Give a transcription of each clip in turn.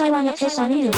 さは痩せされる。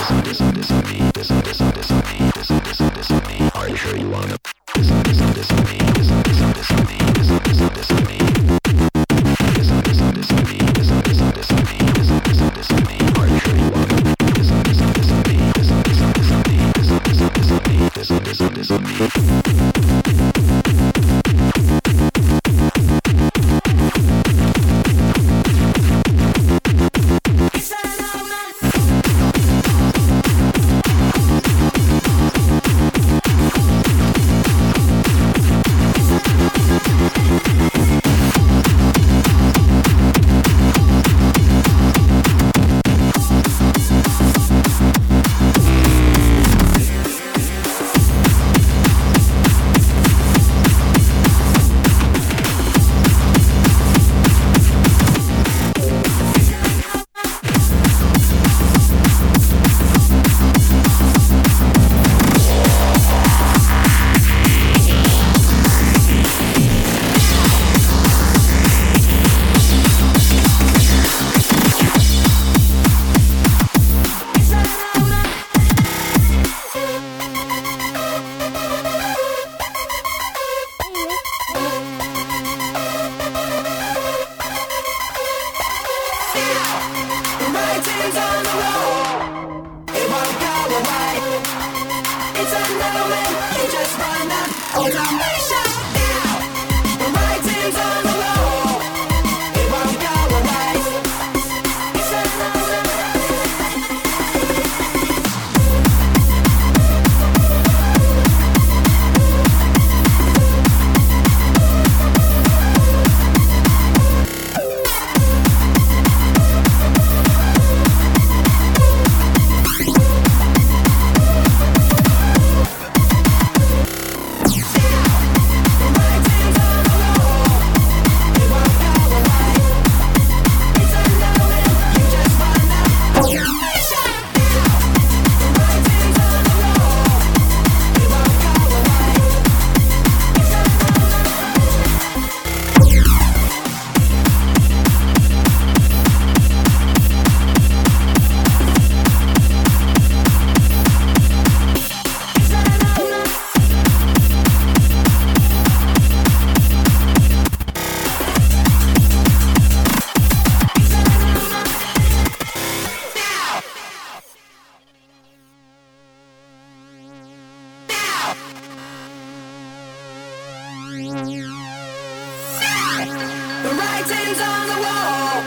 writings on the wall.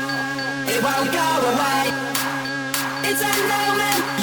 It won't go away. It's a moment.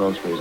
My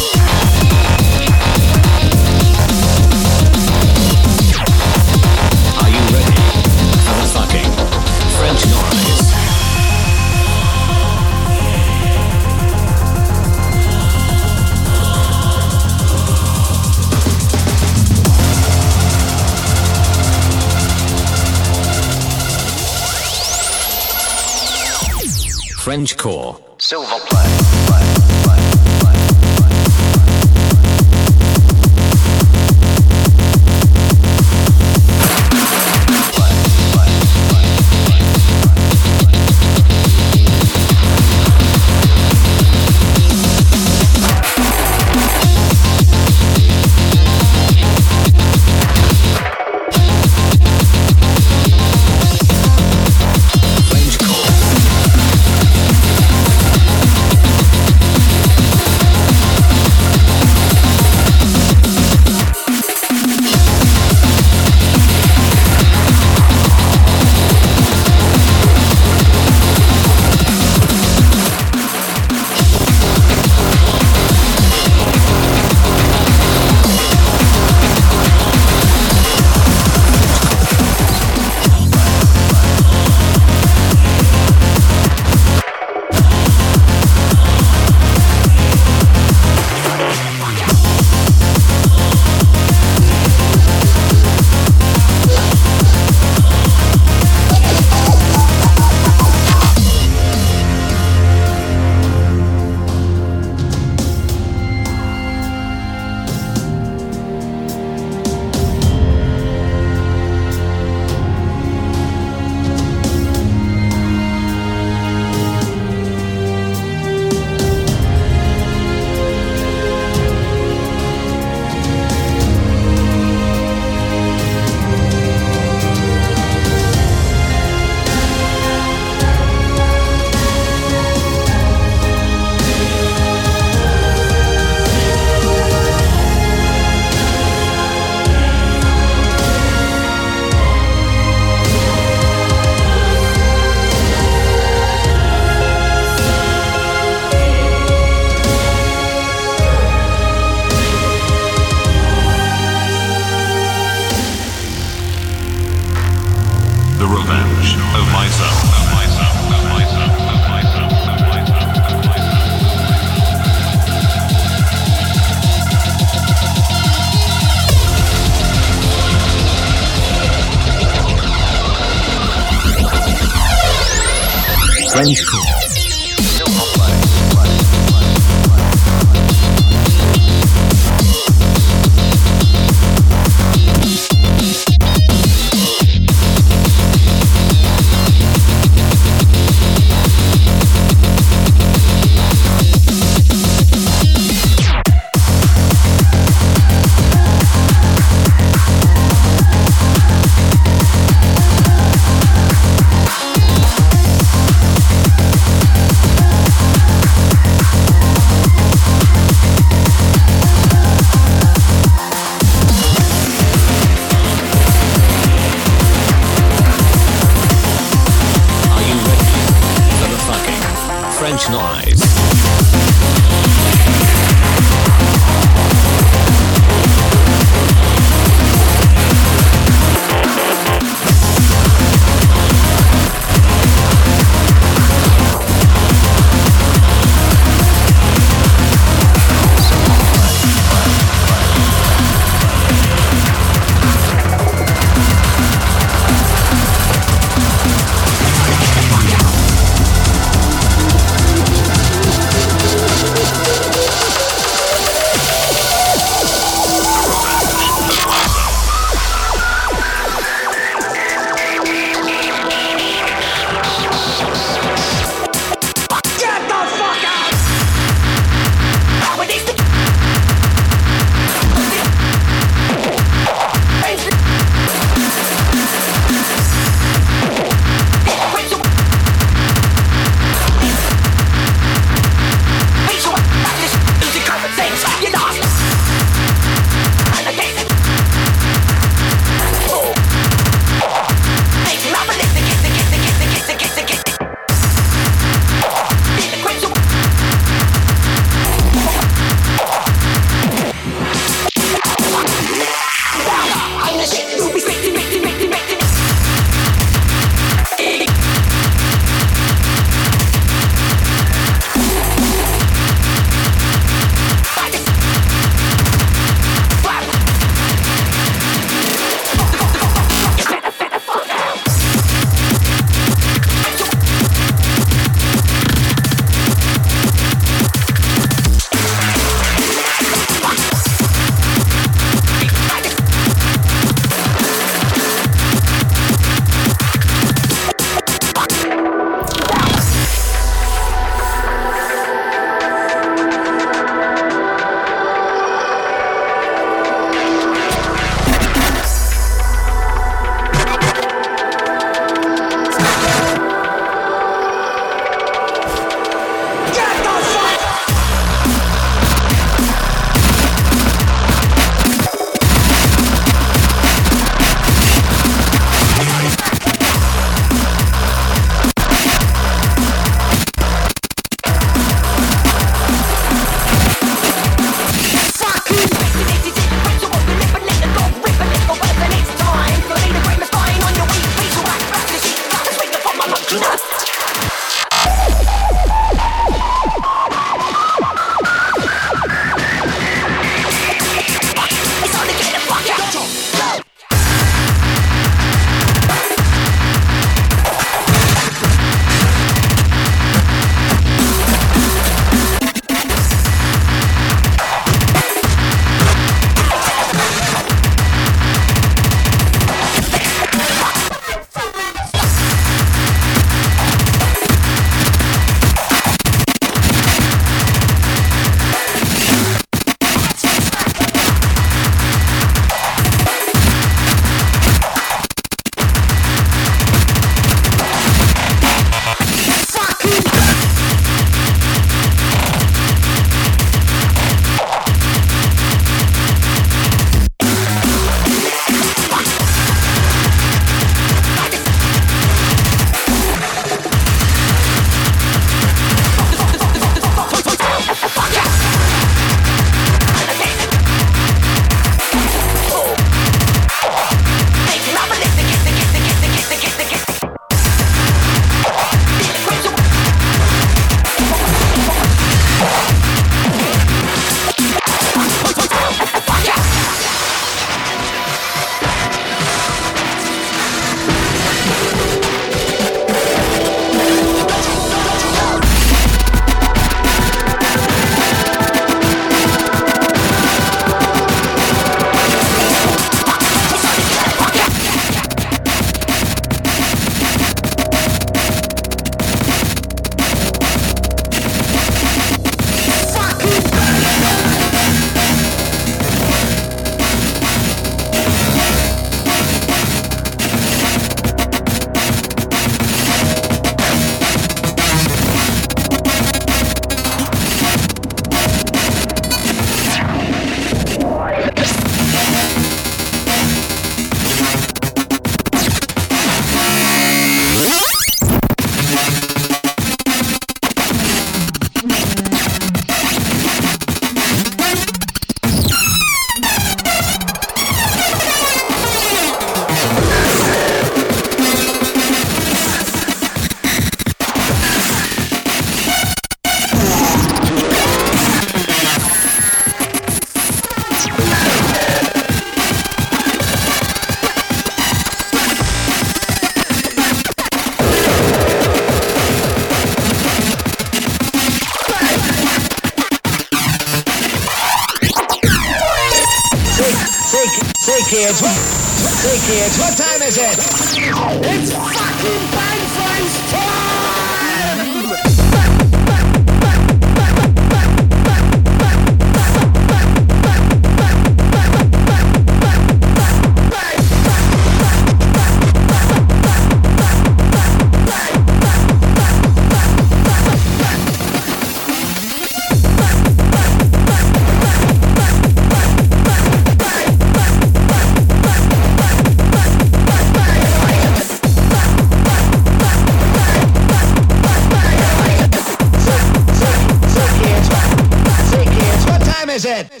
time is it?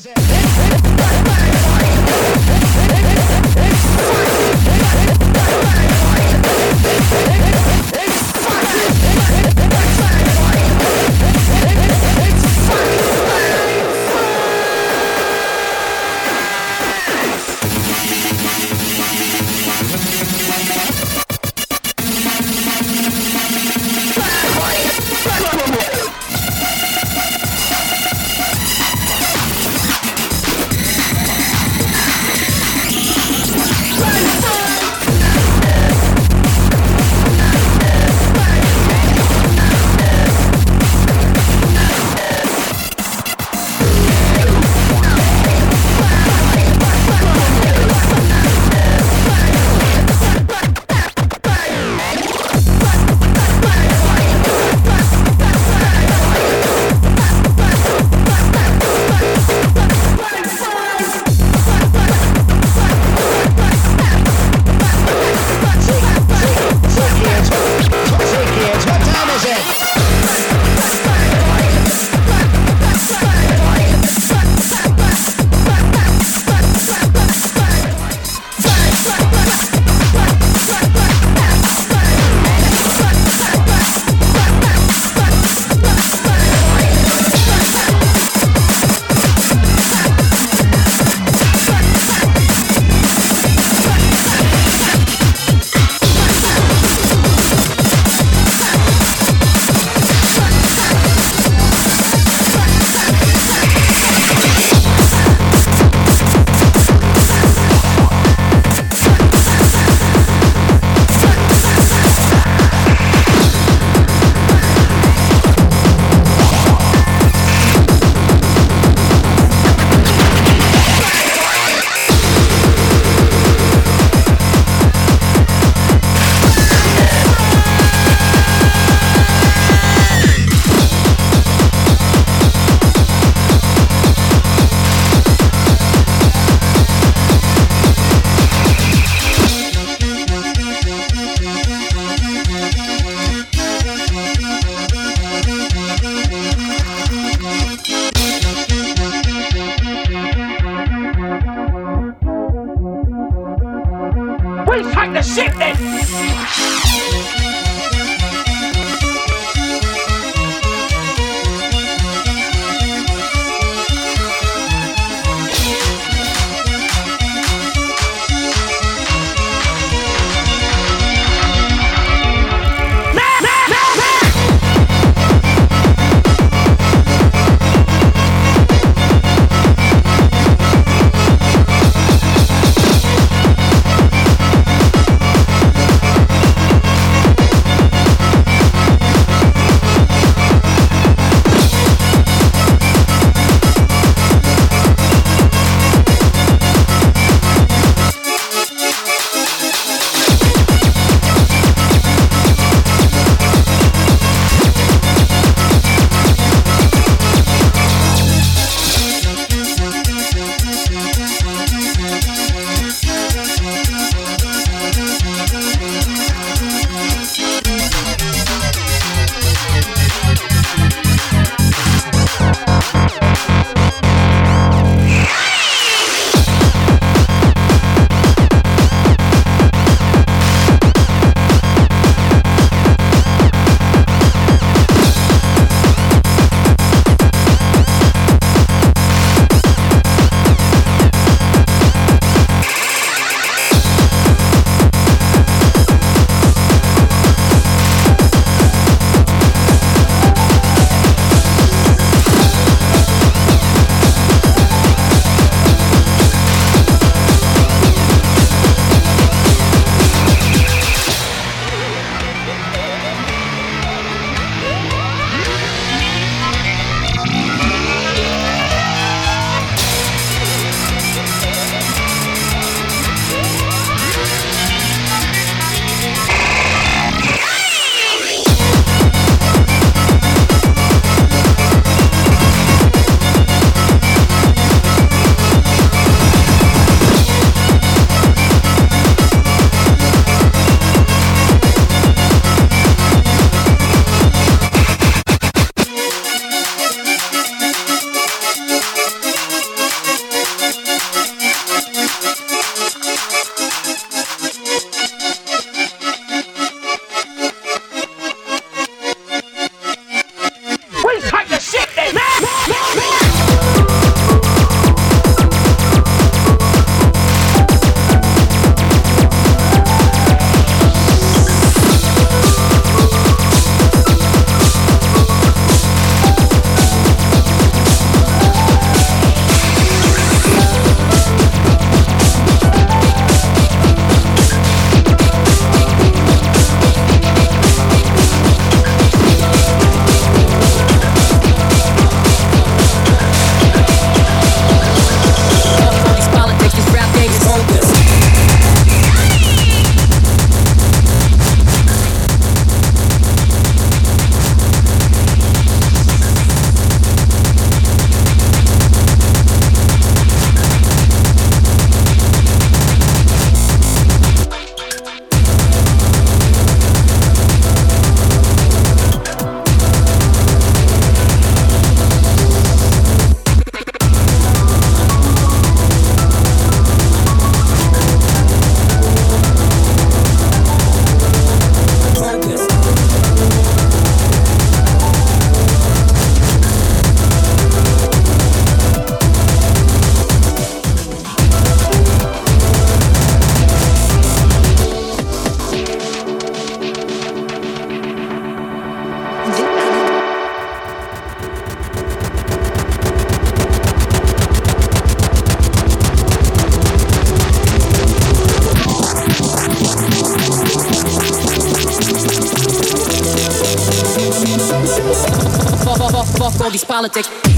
Politics.